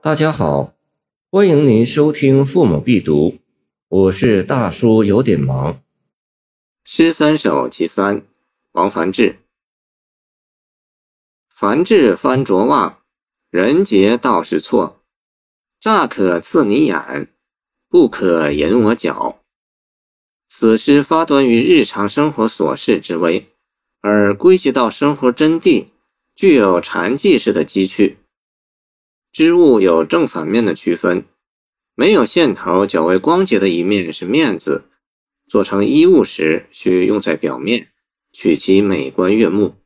大家好，欢迎您收听《父母必读》，我是大叔，有点忙。诗三首其三，王梵志。凡志翻着望，人杰道是错。乍可刺你眼，不可引我脚。此诗发端于日常生活琐事之微，而归结到生活真谛，具有禅寂式的机趣。织物有正反面的区分，没有线头较为光洁的一面是面子，做成衣物时需用在表面，取其美观悦目；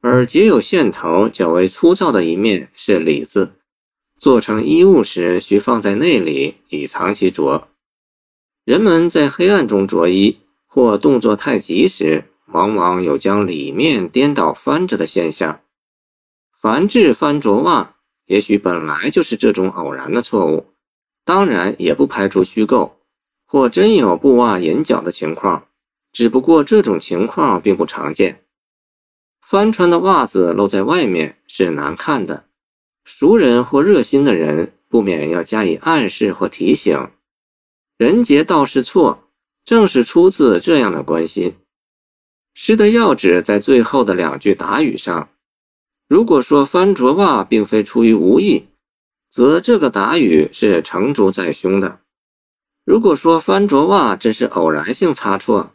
而结有线头较为粗糙的一面是里子，做成衣物时需放在内里以藏其着。人们在黑暗中着衣或动作太急时，往往有将里面颠倒翻着的现象。凡至翻着袜。也许本来就是这种偶然的错误，当然也不排除虚构或真有布袜引脚的情况，只不过这种情况并不常见。翻穿的袜子露在外面是难看的，熟人或热心的人不免要加以暗示或提醒。人杰道是错，正是出自这样的关心。诗的要旨在最后的两句答语上。如果说翻着袜并非出于无意，则这个答语是成竹在胸的；如果说翻着袜只是偶然性差错，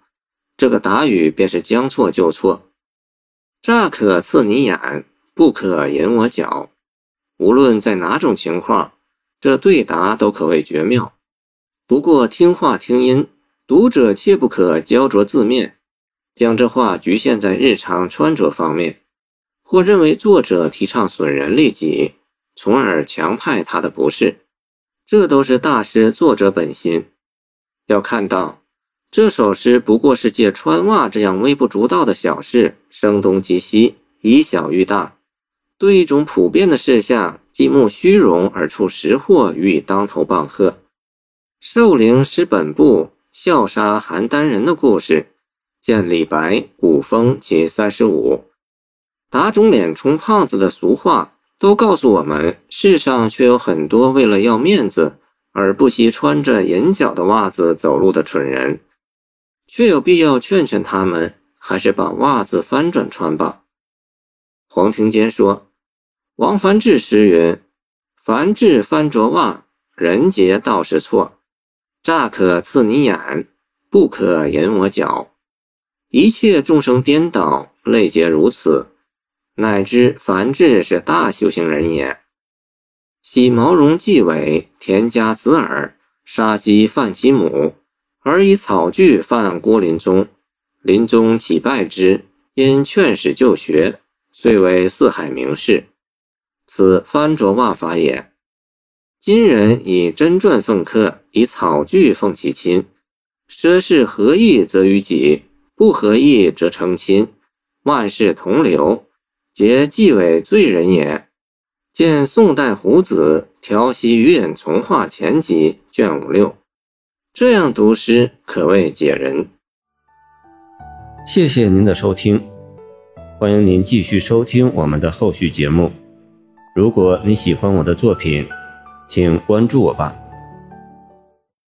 这个答语便是将错就错。乍可刺你眼，不可引我脚。无论在哪种情况，这对答都可谓绝妙。不过听话听音，读者切不可焦灼字面，将这话局限在日常穿着方面。或认为作者提倡损人利己，从而强派他的不是，这都是大师作者本心。要看到这首诗不过是借穿袜这样微不足道的小事，声东击西，以小喻大，对一种普遍的事项，既慕虚荣而出实祸，予以当头棒喝。寿陵失本部，笑杀邯郸人的故事，见李白古风其三十五。打肿脸充胖子的俗话，都告诉我们，世上却有很多为了要面子而不惜穿着银脚的袜子走路的蠢人，却有必要劝劝他们，还是把袜子翻转穿吧。黄庭坚说：“王梵志诗云：‘凡志翻着袜，人杰道是错。乍可刺你眼，不可引我脚。一切众生颠倒，类皆如此。’”乃知樊志是大修行人也。喜毛绒髻尾，田家子耳，杀鸡犯其母，而以草具犯郭林宗。林宗乞拜之，因劝使就学，遂为四海名士。此翻着袜法也。今人以真传奉客，以草具奉其亲。奢事合意则于己，不合意则成亲。万事同流。皆纪委罪人也。见宋代胡子《调息余隐从化前集》卷五六，这样读诗可谓解人。谢谢您的收听，欢迎您继续收听我们的后续节目。如果你喜欢我的作品，请关注我吧。